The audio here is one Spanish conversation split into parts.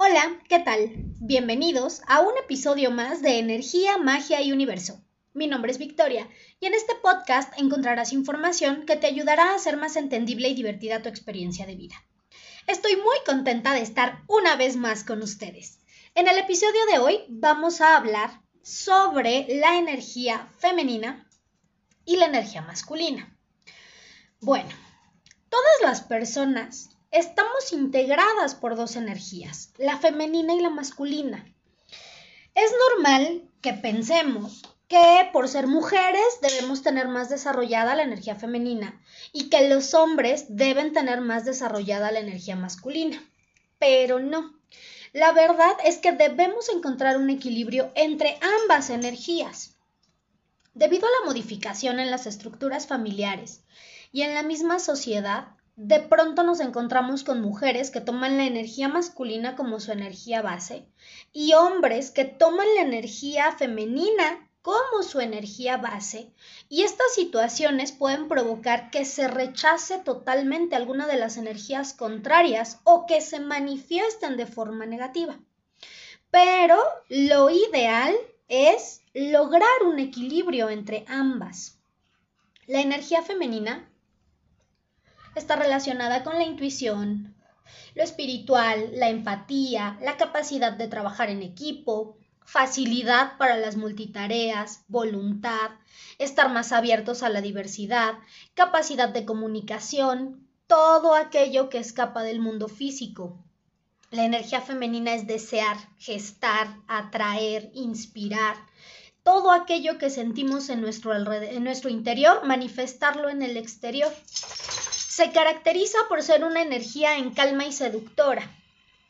Hola, ¿qué tal? Bienvenidos a un episodio más de Energía, Magia y Universo. Mi nombre es Victoria y en este podcast encontrarás información que te ayudará a hacer más entendible y divertida tu experiencia de vida. Estoy muy contenta de estar una vez más con ustedes. En el episodio de hoy vamos a hablar sobre la energía femenina y la energía masculina. Bueno, todas las personas estamos integradas por dos energías, la femenina y la masculina. Es normal que pensemos que por ser mujeres debemos tener más desarrollada la energía femenina y que los hombres deben tener más desarrollada la energía masculina. Pero no. La verdad es que debemos encontrar un equilibrio entre ambas energías. Debido a la modificación en las estructuras familiares y en la misma sociedad, de pronto nos encontramos con mujeres que toman la energía masculina como su energía base y hombres que toman la energía femenina como su energía base y estas situaciones pueden provocar que se rechace totalmente alguna de las energías contrarias o que se manifiesten de forma negativa. Pero lo ideal es lograr un equilibrio entre ambas. La energía femenina está relacionada con la intuición, lo espiritual, la empatía, la capacidad de trabajar en equipo, facilidad para las multitareas, voluntad, estar más abiertos a la diversidad, capacidad de comunicación, todo aquello que escapa del mundo físico. La energía femenina es desear, gestar, atraer, inspirar, todo aquello que sentimos en nuestro, en nuestro interior, manifestarlo en el exterior. Se caracteriza por ser una energía en calma y seductora,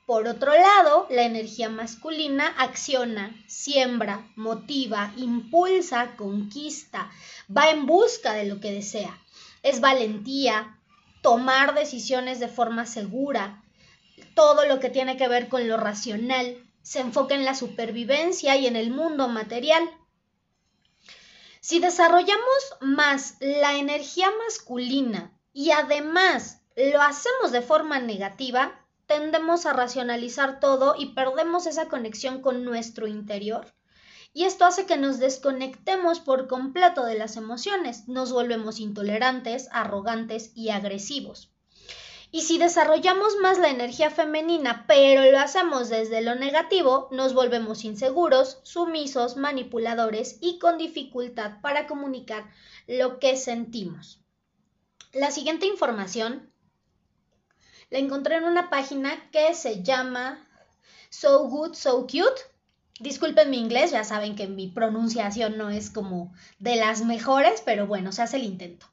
por otro lado, la energía masculina acciona, siembra, motiva, impulsa, conquista, va en busca de lo que desea. Es valentía, tomar decisiones de forma segura, todo lo que tiene que ver con lo racional, se enfoca en la supervivencia y en el mundo material. Si desarrollamos más la energía masculina y además lo hacemos de forma negativa, tendemos a racionalizar todo y perdemos esa conexión con nuestro interior. Y esto hace que nos desconectemos por completo de las emociones, nos volvemos intolerantes, arrogantes y agresivos. Y si desarrollamos más la energía femenina, pero lo hacemos desde lo negativo, nos volvemos inseguros, sumisos, manipuladores y con dificultad para comunicar lo que sentimos. La siguiente información la encontré en una página que se llama So Good, So Cute. Disculpen mi inglés, ya saben que mi pronunciación no es como de las mejores, pero bueno, se hace el intento.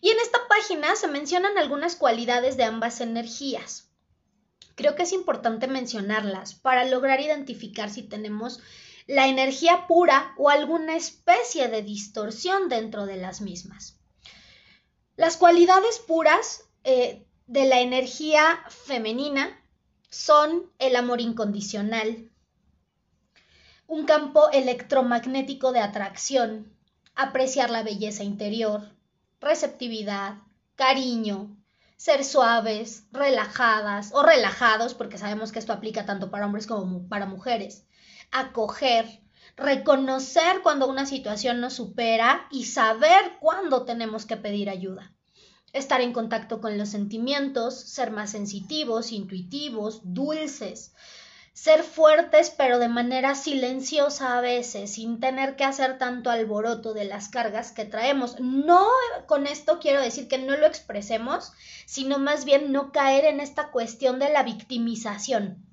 Y en esta página se mencionan algunas cualidades de ambas energías. Creo que es importante mencionarlas para lograr identificar si tenemos la energía pura o alguna especie de distorsión dentro de las mismas. Las cualidades puras eh, de la energía femenina son el amor incondicional, un campo electromagnético de atracción, apreciar la belleza interior, receptividad, cariño, ser suaves, relajadas o relajados, porque sabemos que esto aplica tanto para hombres como para mujeres, acoger, reconocer cuando una situación nos supera y saber cuándo tenemos que pedir ayuda estar en contacto con los sentimientos, ser más sensitivos, intuitivos, dulces, ser fuertes pero de manera silenciosa a veces, sin tener que hacer tanto alboroto de las cargas que traemos. No con esto quiero decir que no lo expresemos, sino más bien no caer en esta cuestión de la victimización.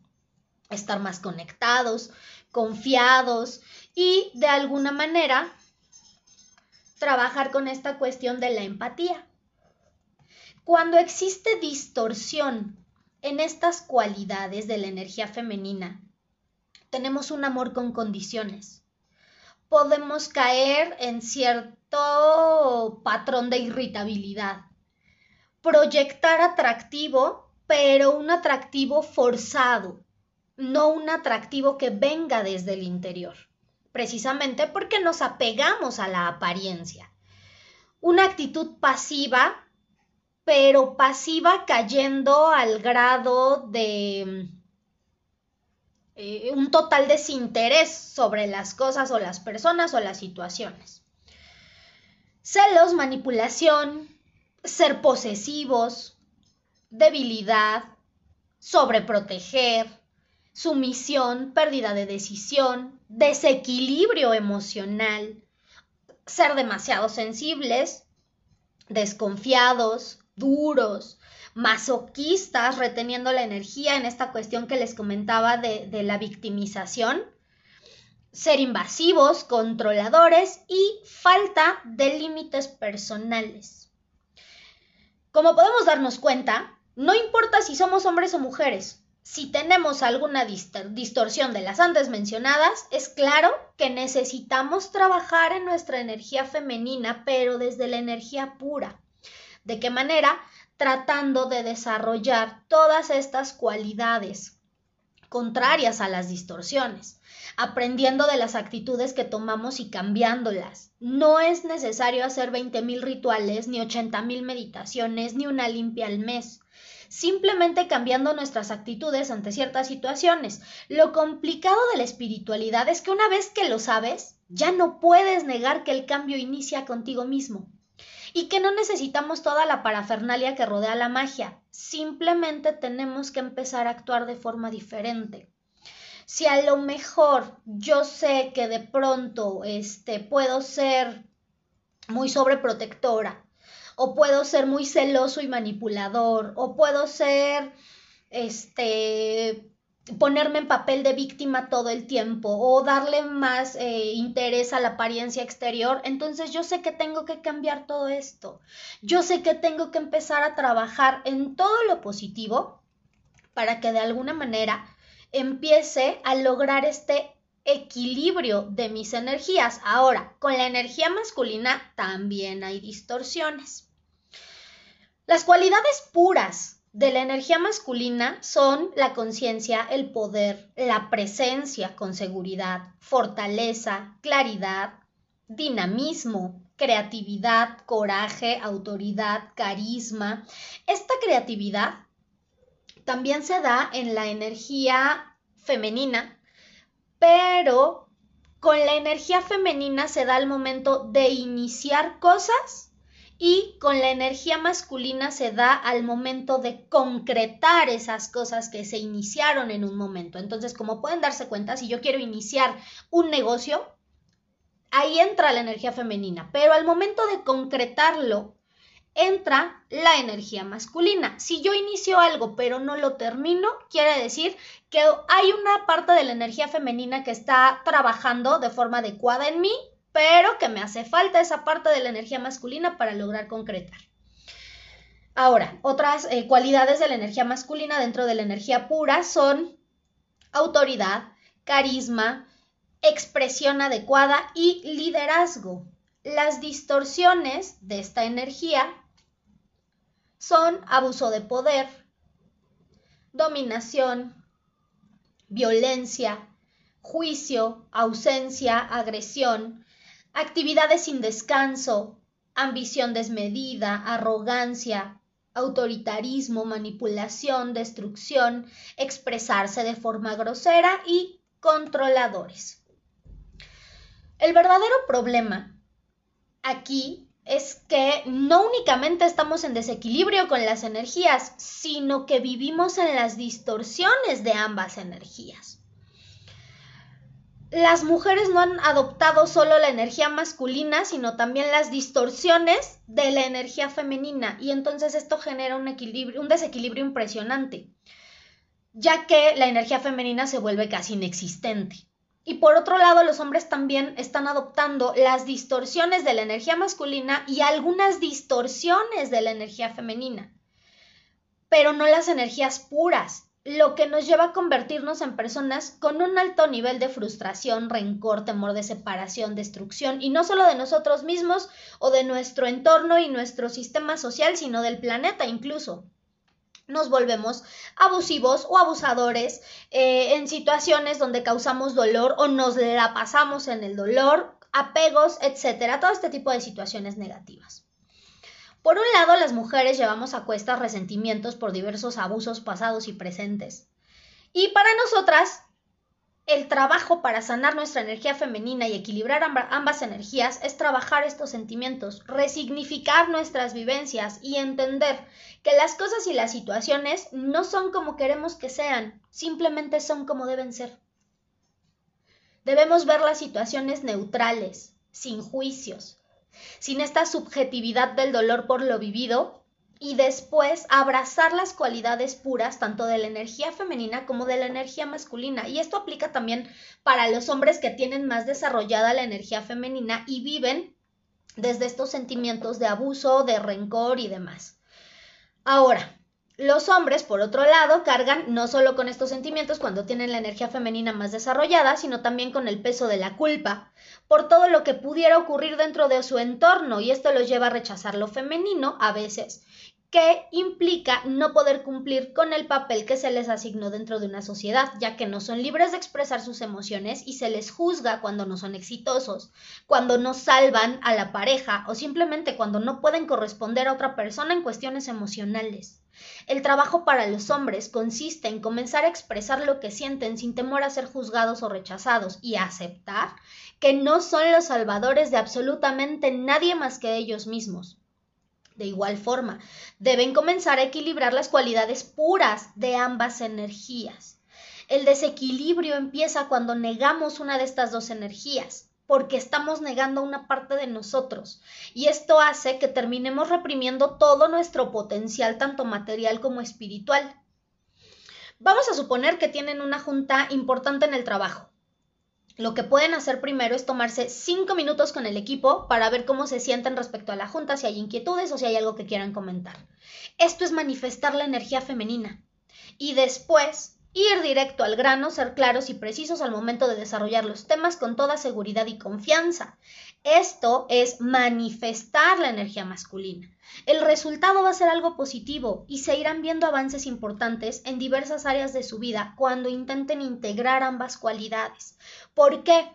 Estar más conectados, confiados y de alguna manera trabajar con esta cuestión de la empatía. Cuando existe distorsión en estas cualidades de la energía femenina, tenemos un amor con condiciones. Podemos caer en cierto patrón de irritabilidad. Proyectar atractivo, pero un atractivo forzado, no un atractivo que venga desde el interior, precisamente porque nos apegamos a la apariencia. Una actitud pasiva pero pasiva cayendo al grado de eh, un total desinterés sobre las cosas o las personas o las situaciones. Celos, manipulación, ser posesivos, debilidad, sobreproteger, sumisión, pérdida de decisión, desequilibrio emocional, ser demasiado sensibles, desconfiados, duros, masoquistas, reteniendo la energía en esta cuestión que les comentaba de, de la victimización, ser invasivos, controladores y falta de límites personales. Como podemos darnos cuenta, no importa si somos hombres o mujeres, si tenemos alguna distorsión de las antes mencionadas, es claro que necesitamos trabajar en nuestra energía femenina, pero desde la energía pura. ¿De qué manera? Tratando de desarrollar todas estas cualidades contrarias a las distorsiones, aprendiendo de las actitudes que tomamos y cambiándolas. No es necesario hacer 20.000 rituales, ni 80.000 meditaciones, ni una limpia al mes simplemente cambiando nuestras actitudes ante ciertas situaciones. Lo complicado de la espiritualidad es que una vez que lo sabes, ya no puedes negar que el cambio inicia contigo mismo y que no necesitamos toda la parafernalia que rodea la magia, simplemente tenemos que empezar a actuar de forma diferente. Si a lo mejor yo sé que de pronto este puedo ser muy sobreprotectora o puedo ser muy celoso y manipulador, o puedo ser, este, ponerme en papel de víctima todo el tiempo o darle más eh, interés a la apariencia exterior, entonces yo sé que tengo que cambiar todo esto. Yo sé que tengo que empezar a trabajar en todo lo positivo para que de alguna manera empiece a lograr este equilibrio de mis energías. Ahora, con la energía masculina también hay distorsiones. Las cualidades puras de la energía masculina son la conciencia, el poder, la presencia con seguridad, fortaleza, claridad, dinamismo, creatividad, coraje, autoridad, carisma. Esta creatividad también se da en la energía femenina, pero con la energía femenina se da el momento de iniciar cosas y con la energía masculina se da al momento de concretar esas cosas que se iniciaron en un momento. Entonces, como pueden darse cuenta, si yo quiero iniciar un negocio, ahí entra la energía femenina, pero al momento de concretarlo, entra la energía masculina. Si yo inicio algo pero no lo termino, quiere decir que hay una parte de la energía femenina que está trabajando de forma adecuada en mí pero que me hace falta esa parte de la energía masculina para lograr concretar. Ahora, otras eh, cualidades de la energía masculina dentro de la energía pura son autoridad, carisma, expresión adecuada y liderazgo. Las distorsiones de esta energía son abuso de poder, dominación, violencia, juicio, ausencia, agresión, actividades sin descanso, ambición desmedida, arrogancia, autoritarismo, manipulación, destrucción, expresarse de forma grosera y controladores. El verdadero problema aquí es que no únicamente estamos en desequilibrio con las energías, sino que vivimos en las distorsiones de ambas energías las mujeres no han adoptado solo la energía masculina, sino también las distorsiones de la energía femenina. Y entonces esto genera un, equilibrio, un desequilibrio impresionante, ya que la energía femenina se vuelve casi inexistente. Y por otro lado, los hombres también están adoptando las distorsiones de la energía masculina y algunas distorsiones de la energía femenina, pero no las energías puras, lo que nos lleva a convertirnos en personas con un alto nivel de frustración, rencor, temor de separación, destrucción, y no solo de nosotros mismos o de nuestro entorno y nuestro sistema social, sino del planeta incluso. Nos volvemos abusivos o abusadores eh, en situaciones donde causamos dolor o nos la pasamos en el dolor, apegos, etcétera, todo este tipo de situaciones negativas. Por un lado, las mujeres llevamos a cuestas resentimientos por diversos abusos pasados y presentes. Y para nosotras, el trabajo para sanar nuestra energía femenina y equilibrar ambas energías es trabajar estos sentimientos, resignificar nuestras vivencias y entender que las cosas y las situaciones no son como queremos que sean, simplemente son como deben ser. Debemos ver las situaciones neutrales, sin juicios, sin esta subjetividad del dolor por lo vivido y después abrazar las cualidades puras tanto de la energía femenina como de la energía masculina. Y esto aplica también para los hombres que tienen más desarrollada la energía femenina y viven desde estos sentimientos de abuso, de rencor y demás. Ahora, los hombres, por otro lado, cargan no solo con estos sentimientos cuando tienen la energía femenina más desarrollada, sino también con el peso de la culpa por todo lo que pudiera ocurrir dentro de su entorno y esto los lleva a rechazar lo femenino a veces que implica no poder cumplir con el papel que se les asignó dentro de una sociedad, ya que no son libres de expresar sus emociones y se les juzga cuando no son exitosos, cuando no salvan a la pareja o simplemente cuando no pueden corresponder a otra persona en cuestiones emocionales. El trabajo para los hombres consiste en comenzar a expresar lo que sienten sin temor a ser juzgados o rechazados y aceptar que no son los salvadores de absolutamente nadie más que ellos mismos. De igual forma, deben comenzar a equilibrar las cualidades puras de ambas energías. El desequilibrio empieza cuando negamos una de estas dos energías, porque estamos negando una parte de nosotros, y esto hace que terminemos reprimiendo todo nuestro potencial, tanto material como espiritual. Vamos a suponer que tienen una junta importante en el trabajo lo que pueden hacer primero es tomarse cinco minutos con el equipo para ver cómo se sienten respecto a la junta, si hay inquietudes o si hay algo que quieran comentar. Esto es manifestar la energía femenina. Y después ir directo al grano, ser claros y precisos al momento de desarrollar los temas con toda seguridad y confianza. Esto es manifestar la energía masculina. El resultado va a ser algo positivo y se irán viendo avances importantes en diversas áreas de su vida cuando intenten integrar ambas cualidades. ¿Por qué?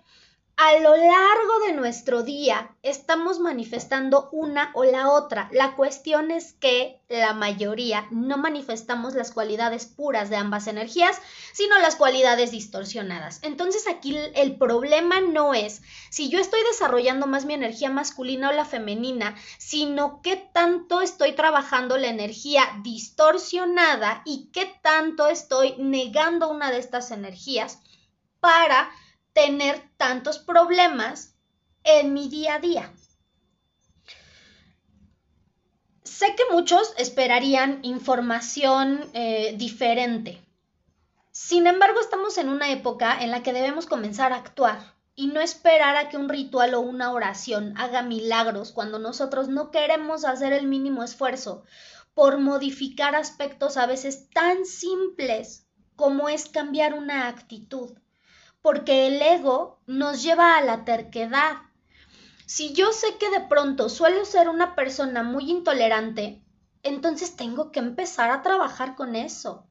a lo largo de nuestro día estamos manifestando una o la otra. La cuestión es que la mayoría no manifestamos las cualidades puras de ambas energías, sino las cualidades distorsionadas. Entonces aquí el problema no es si yo estoy desarrollando más mi energía masculina o la femenina, sino qué tanto estoy trabajando la energía distorsionada y qué tanto estoy negando una de estas energías para tener tantos problemas en mi día a día. Sé que muchos esperarían información eh, diferente. Sin embargo, estamos en una época en la que debemos comenzar a actuar y no esperar a que un ritual o una oración haga milagros cuando nosotros no queremos hacer el mínimo esfuerzo por modificar aspectos a veces tan simples como es cambiar una actitud porque el ego nos lleva a la terquedad. Si yo sé que de pronto suelo ser una persona muy intolerante, entonces tengo que empezar a trabajar con eso.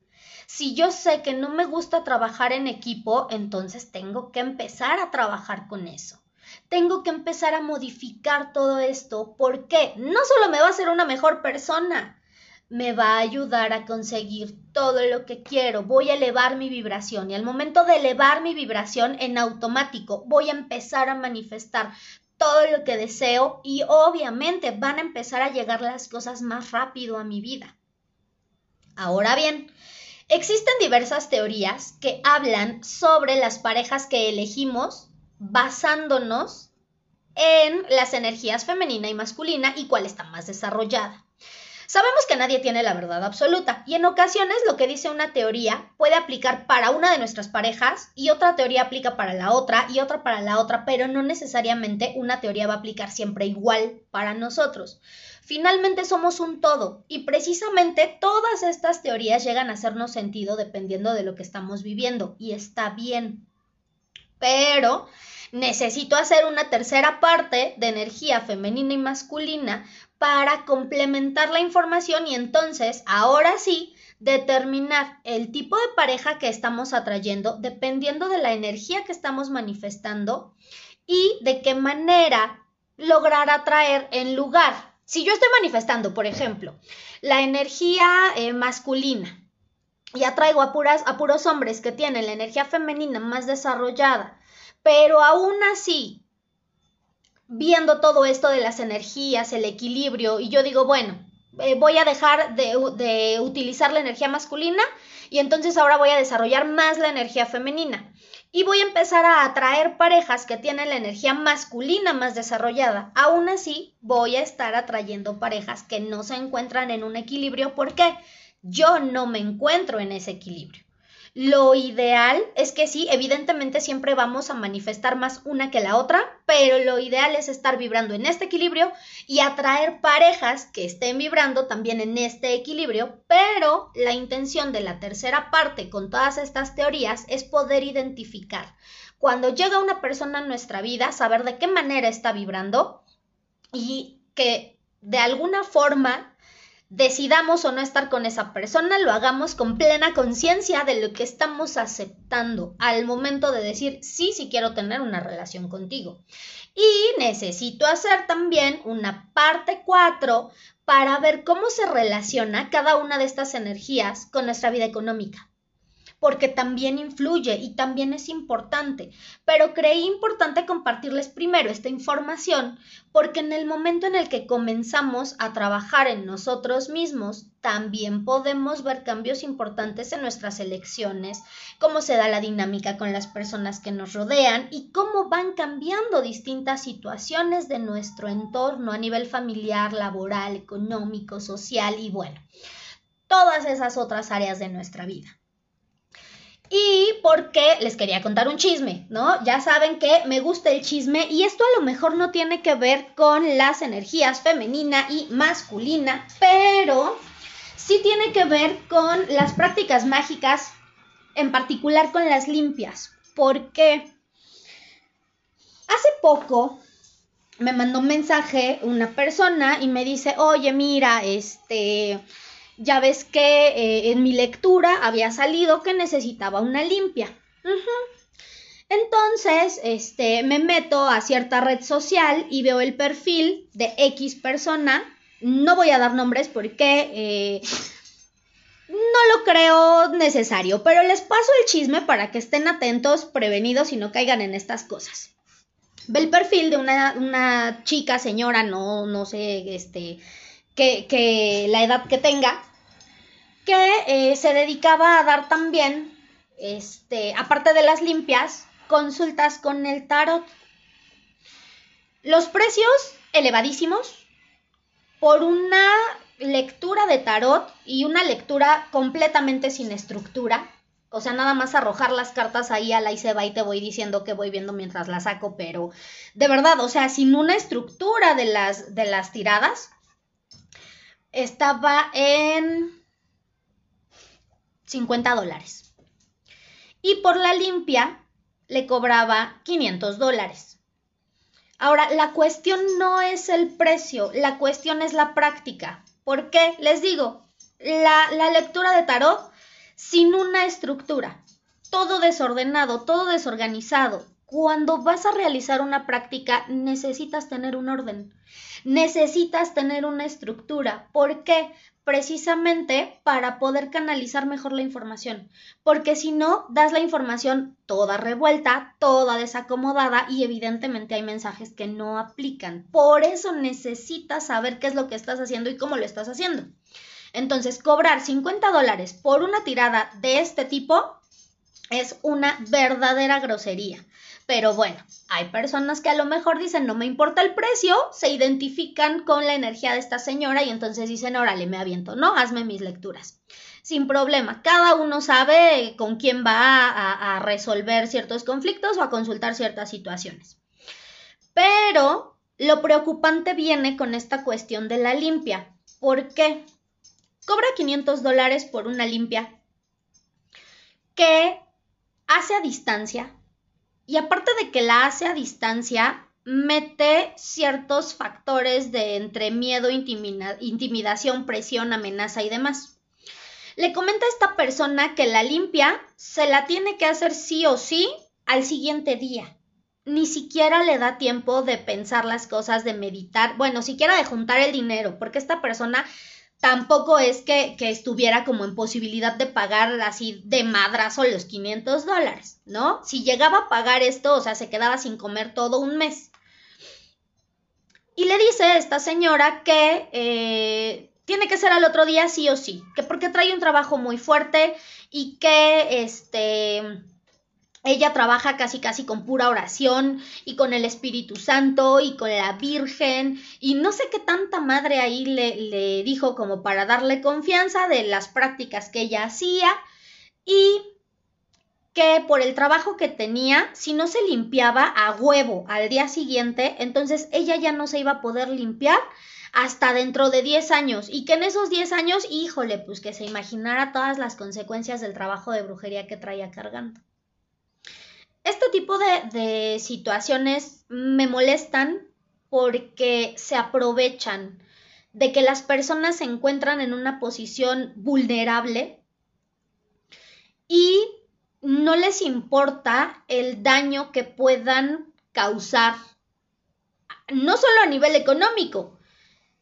Si yo sé que no me gusta trabajar en equipo, entonces tengo que empezar a trabajar con eso. Tengo que empezar a modificar todo esto porque no solo me va a hacer una mejor persona, me va a ayudar a conseguir todo lo que quiero, voy a elevar mi vibración y al momento de elevar mi vibración en automático voy a empezar a manifestar todo lo que deseo y obviamente van a empezar a llegar las cosas más rápido a mi vida. Ahora bien, existen diversas teorías que hablan sobre las parejas que elegimos basándonos en las energías femenina y masculina y cuál está más desarrollada. Sabemos que nadie tiene la verdad absoluta y en ocasiones lo que dice una teoría puede aplicar para una de nuestras parejas y otra teoría aplica para la otra y otra para la otra, pero no necesariamente una teoría va a aplicar siempre igual para nosotros. Finalmente somos un todo y precisamente todas estas teorías llegan a hacernos sentido dependiendo de lo que estamos viviendo y está bien. Pero necesito hacer una tercera parte de energía femenina y masculina para complementar la información y entonces, ahora sí, determinar el tipo de pareja que estamos atrayendo dependiendo de la energía que estamos manifestando y de qué manera lograr atraer en lugar. Si yo estoy manifestando, por ejemplo, la energía eh, masculina, y atraigo a, a puros hombres que tienen la energía femenina más desarrollada, pero aún así, viendo todo esto de las energías, el equilibrio, y yo digo, bueno, eh, voy a dejar de, de utilizar la energía masculina y entonces ahora voy a desarrollar más la energía femenina y voy a empezar a atraer parejas que tienen la energía masculina más desarrollada. Aún así, voy a estar atrayendo parejas que no se encuentran en un equilibrio porque yo no me encuentro en ese equilibrio. Lo ideal es que sí, evidentemente siempre vamos a manifestar más una que la otra, pero lo ideal es estar vibrando en este equilibrio y atraer parejas que estén vibrando también en este equilibrio, pero la intención de la tercera parte con todas estas teorías es poder identificar. Cuando llega una persona a nuestra vida, saber de qué manera está vibrando y que de alguna forma decidamos o no estar con esa persona, lo hagamos con plena conciencia de lo que estamos aceptando al momento de decir sí, sí quiero tener una relación contigo. Y necesito hacer también una parte 4 para ver cómo se relaciona cada una de estas energías con nuestra vida económica porque también influye y también es importante. Pero creí importante compartirles primero esta información porque en el momento en el que comenzamos a trabajar en nosotros mismos, también podemos ver cambios importantes en nuestras elecciones, cómo se da la dinámica con las personas que nos rodean y cómo van cambiando distintas situaciones de nuestro entorno a nivel familiar, laboral, económico, social y bueno, todas esas otras áreas de nuestra vida. Y porque les quería contar un chisme, ¿no? Ya saben que me gusta el chisme y esto a lo mejor no tiene que ver con las energías femenina y masculina, pero sí tiene que ver con las prácticas mágicas, en particular con las limpias. Porque hace poco me mandó un mensaje una persona y me dice, oye, mira, este ya ves que eh, en mi lectura había salido que necesitaba una limpia. Entonces, este, me meto a cierta red social y veo el perfil de X persona. No voy a dar nombres porque eh, no lo creo necesario, pero les paso el chisme para que estén atentos, prevenidos y no caigan en estas cosas. Ve el perfil de una, una chica, señora, no, no sé, este, que, la edad que tenga, que eh, se dedicaba a dar también, este, aparte de las limpias, consultas con el tarot. Los precios elevadísimos por una lectura de tarot y una lectura completamente sin estructura. O sea, nada más arrojar las cartas ahí a la y se va y te voy diciendo que voy viendo mientras las saco, pero de verdad, o sea, sin una estructura de las, de las tiradas, estaba en 50 dólares. Y por la limpia le cobraba 500 dólares. Ahora, la cuestión no es el precio, la cuestión es la práctica. ¿Por qué? Les digo, la, la lectura de tarot sin una estructura, todo desordenado, todo desorganizado, cuando vas a realizar una práctica necesitas tener un orden, necesitas tener una estructura. ¿Por qué? Precisamente para poder canalizar mejor la información, porque si no, das la información toda revuelta, toda desacomodada y evidentemente hay mensajes que no aplican. Por eso necesitas saber qué es lo que estás haciendo y cómo lo estás haciendo. Entonces, cobrar 50 dólares por una tirada de este tipo es una verdadera grosería. Pero bueno, hay personas que a lo mejor dicen, no me importa el precio, se identifican con la energía de esta señora y entonces dicen, órale, me aviento, ¿no? Hazme mis lecturas. Sin problema, cada uno sabe con quién va a, resolver ciertos conflictos o a consultar ciertas situaciones. Pero lo preocupante viene con esta cuestión de la limpia. ¿Por qué? Cobra 500 dólares por una limpia que hace a distancia, y aparte de que la hace a distancia, mete ciertos factores de entre miedo, intimidación, presión, amenaza y demás. Le comenta a esta persona que la limpia se la tiene que hacer sí o sí al siguiente día. Ni siquiera le da tiempo de pensar las cosas, de meditar, bueno, siquiera de juntar el dinero, porque esta persona tampoco es que, que, estuviera como en posibilidad de pagar así de madrazo los 500 dólares, ¿no? Si llegaba a pagar esto, o sea, se quedaba sin comer todo un mes. Y le dice esta señora que eh, tiene que ser al otro día sí o sí, que porque trae un trabajo muy fuerte y que este ella trabaja casi casi con pura oración y con el Espíritu Santo y con la Virgen y no sé qué tanta madre ahí le, dijo como para darle confianza de las prácticas que ella hacía y que por el trabajo que tenía, si no se limpiaba a huevo al día siguiente, entonces ella ya no se iba a poder limpiar hasta dentro de 10 años y que en esos 10 años, híjole, pues que se imaginara todas las consecuencias del trabajo de brujería que traía cargando. Este tipo de, situaciones me molestan porque se aprovechan de que las personas se encuentran en una posición vulnerable y no les importa el daño que puedan causar, no solo a nivel económico,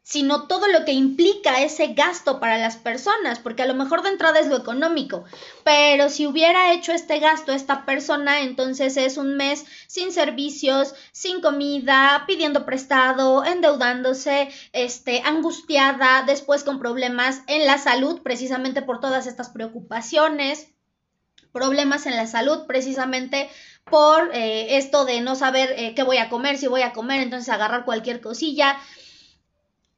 sino todo lo que implica ese gasto para las personas, porque a lo mejor de entrada es lo económico, pero si hubiera hecho este gasto esta persona, entonces es un mes sin servicios, sin comida, pidiendo prestado, endeudándose, este, angustiada, después con problemas en la salud, precisamente por todas estas preocupaciones problemas en la salud precisamente por eh, esto de no saber eh, qué voy a comer, si voy a comer, entonces agarrar cualquier cosilla,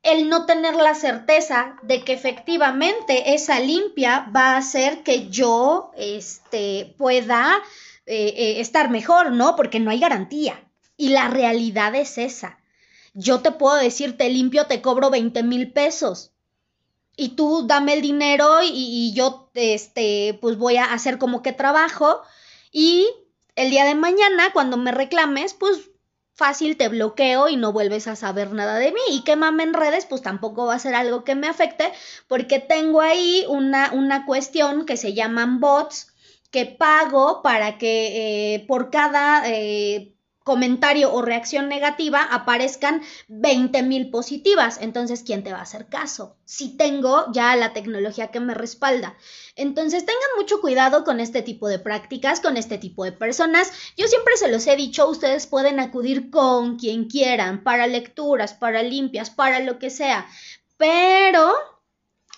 el no tener la certeza de que efectivamente esa limpia va a hacer que yo este, pueda eh, estar mejor, ¿no? Porque no hay garantía. Y la realidad es esa. Yo te puedo decir, te limpio, te cobro 20 mil pesos y tú dame el dinero y, yo, este, pues voy a hacer como que trabajo y el día de mañana, cuando me reclames, pues fácil te bloqueo y no vuelves a saber nada de mí. Y quémame en redes, pues tampoco va a ser algo que me afecte, porque tengo ahí una, una cuestión que se llaman bots que pago para que eh, por cada eh, comentario o reacción negativa aparezcan 20 mil positivas. Entonces, ¿quién te va a hacer caso? Si tengo ya la tecnología que me respalda. Entonces, tengan mucho cuidado con este tipo de prácticas, con este tipo de personas. Yo siempre se los he dicho, ustedes pueden acudir con quien quieran, para lecturas, para limpias, para lo que sea. Pero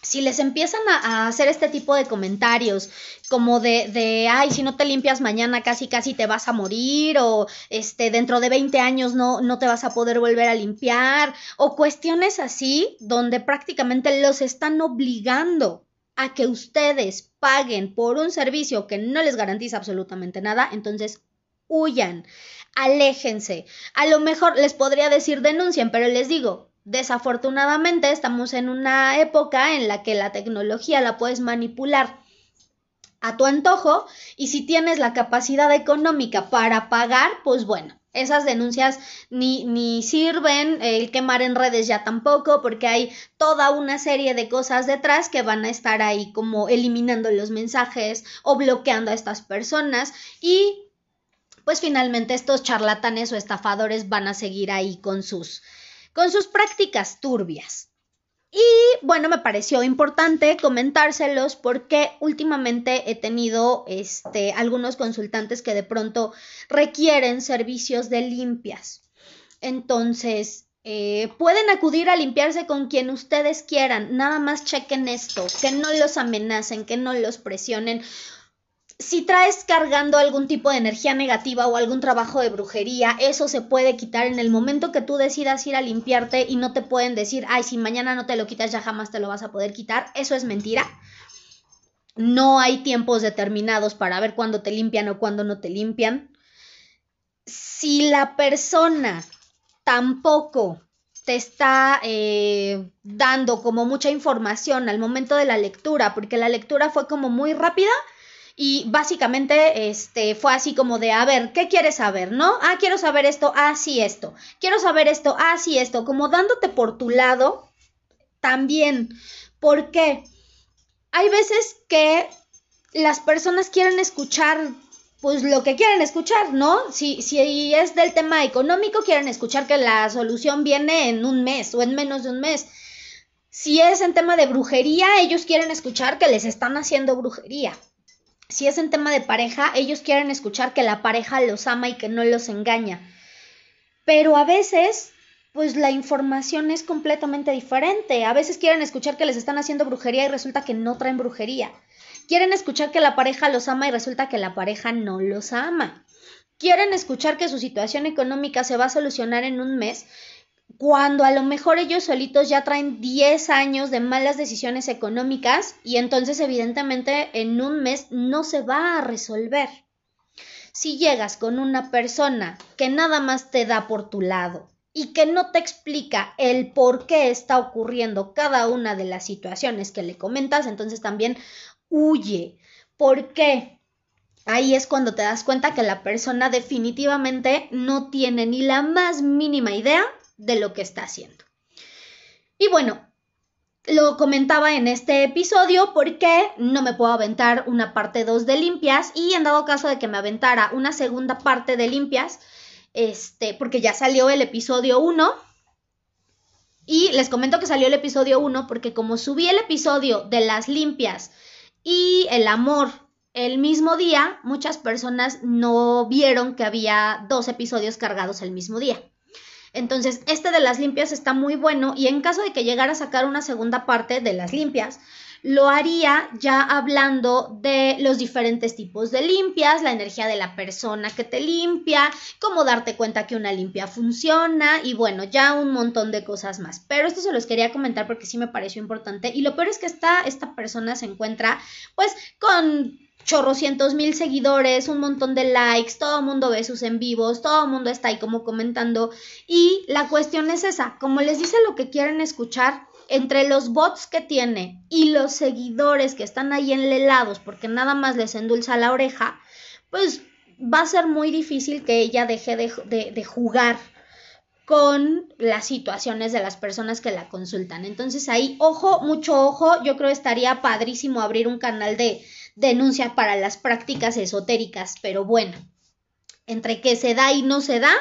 si les empiezan a, hacer este tipo de comentarios, como de, de, ay, si no te limpias mañana casi casi te vas a morir, o este, dentro de 20 años no, no te vas a poder volver a limpiar, o cuestiones así, donde prácticamente los están obligando a que ustedes paguen por un servicio que no les garantiza absolutamente nada, entonces huyan, aléjense. A lo mejor les podría decir denuncien, pero les digo, Desafortunadamente estamos en una época en la que la tecnología la puedes manipular a tu antojo y si tienes la capacidad económica para pagar, pues bueno, esas denuncias ni, ni sirven, el quemar en redes ya tampoco, porque hay toda una serie de cosas detrás que van a estar ahí como eliminando los mensajes o bloqueando a estas personas y pues finalmente estos charlatanes o estafadores van a seguir ahí con sus con sus prácticas turbias. Y bueno, me pareció importante comentárselos porque últimamente he tenido este, algunos consultantes que de pronto requieren servicios de limpias. Entonces, eh, pueden acudir a limpiarse con quien ustedes quieran. Nada más chequen esto, que no los amenacen, que no los presionen si traes cargando algún tipo de energía negativa o algún trabajo de brujería, eso se puede quitar en el momento que tú decidas ir a limpiarte y no te pueden decir, ay, si mañana no te lo quitas ya jamás te lo vas a poder quitar. Eso es mentira. No hay tiempos determinados para ver cuándo te limpian o cuándo no te limpian. Si la persona tampoco te está eh, dando como mucha información al momento de la lectura, porque la lectura fue como muy rápida, y básicamente este fue así como de a ver, ¿qué quieres saber, no? Ah, quiero saber esto, ah, esto. Quiero saber esto, ah, esto, como dándote por tu lado también. porque Hay veces que las personas quieren escuchar pues lo que quieren escuchar, ¿no? Si, si es del tema económico, quieren escuchar que la solución viene en un mes o en menos de un mes Si es en tema de brujería, ellos quieren escuchar que les están haciendo brujería. Si es en tema de pareja, ellos quieren escuchar que la pareja los ama y que no los engaña. Pero a veces, pues la información es completamente diferente. A veces quieren escuchar que les están haciendo brujería y resulta que no traen brujería. Quieren escuchar que la pareja los ama y resulta que la pareja no los ama. Quieren escuchar que su situación económica se va a solucionar en un mes cuando a lo mejor ellos solitos ya traen 10 años de malas decisiones económicas y entonces evidentemente en un mes no se va a resolver. Si llegas con una persona que nada más te da por tu lado y que no te explica el por qué está ocurriendo cada una de las situaciones que le comentas, entonces también huye. ¿Por qué? Ahí es cuando te das cuenta que la persona definitivamente no tiene ni la más mínima idea de lo que está haciendo. Y bueno, lo comentaba en este episodio porque no me puedo aventar una parte 2 de limpias y en dado caso de que me aventara una segunda parte de limpias, este, porque ya salió el episodio 1 y les comento que salió el episodio 1 porque como subí el episodio de las limpias y el amor el mismo día, muchas personas no vieron que había dos episodios cargados el mismo día. Entonces, este de las limpias está muy bueno y en caso de que llegara a sacar una segunda parte de las limpias, lo haría ya hablando de los diferentes tipos de limpias, la energía de la persona que te limpia, cómo darte cuenta que una limpia funciona y bueno, ya un montón de cosas más. Pero esto se los quería comentar porque sí me pareció importante y lo peor es que esta, esta persona se encuentra pues con chorrocientos mil seguidores, un montón de likes, todo el mundo ve sus en vivos, todo el mundo está ahí como comentando. Y la cuestión es esa, como les dice lo que quieren escuchar, entre los bots que tiene y los seguidores que están ahí enlelados porque nada más les endulza la oreja, pues va a ser muy difícil que ella deje de, de jugar con las situaciones de las personas que la consultan. Entonces ahí, ojo, mucho ojo, yo creo estaría padrísimo abrir un canal de, denuncia para las prácticas esotéricas, pero bueno, entre que se da y no se da,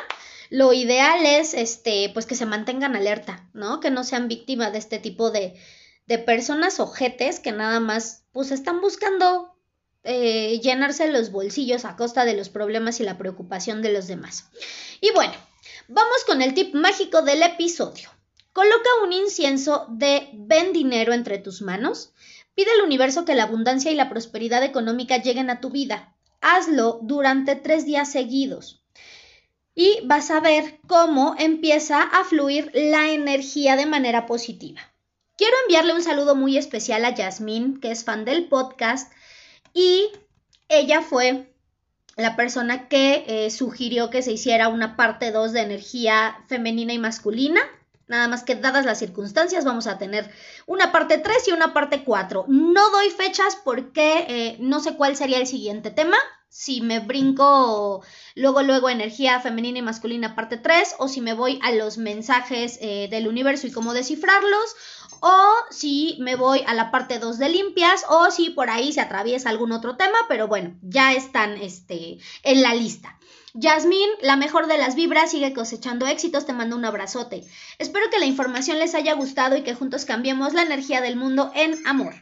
lo ideal es este, pues que se mantengan alerta, ¿no? Que no sean víctimas de este tipo de, de personas ojetes que nada más, pues están buscando eh, llenarse los bolsillos a costa de los problemas y la preocupación de los demás. Y bueno, vamos con el tip mágico del episodio. Coloca un incienso de ven dinero entre tus manos Pide al universo que la abundancia y la prosperidad económica lleguen a tu vida. Hazlo durante tres días seguidos. Y vas a ver cómo empieza a fluir la energía de manera positiva. Quiero enviarle un saludo muy especial a Yasmín, que es fan del podcast, y ella fue la persona que eh, sugirió que se hiciera una parte 2 de energía femenina y masculina. Nada más que dadas las circunstancias vamos a tener una parte 3 y una parte 4. No doy fechas porque eh, no sé cuál sería el siguiente tema. Si me brinco luego, luego energía femenina y masculina parte 3 o si me voy a los mensajes eh, del universo y cómo descifrarlos o si me voy a la parte 2 de limpias o si por ahí se atraviesa algún otro tema, pero bueno, ya están este, en la lista. Yasmín, la mejor de las vibras, sigue cosechando éxitos, te mando un abrazote. Espero que la información les haya gustado y que juntos cambiemos la energía del mundo en amor.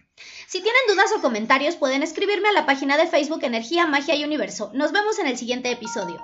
Si tienen dudas o comentarios pueden escribirme a la página de Facebook Energía, Magia y Universo. Nos vemos en el siguiente episodio.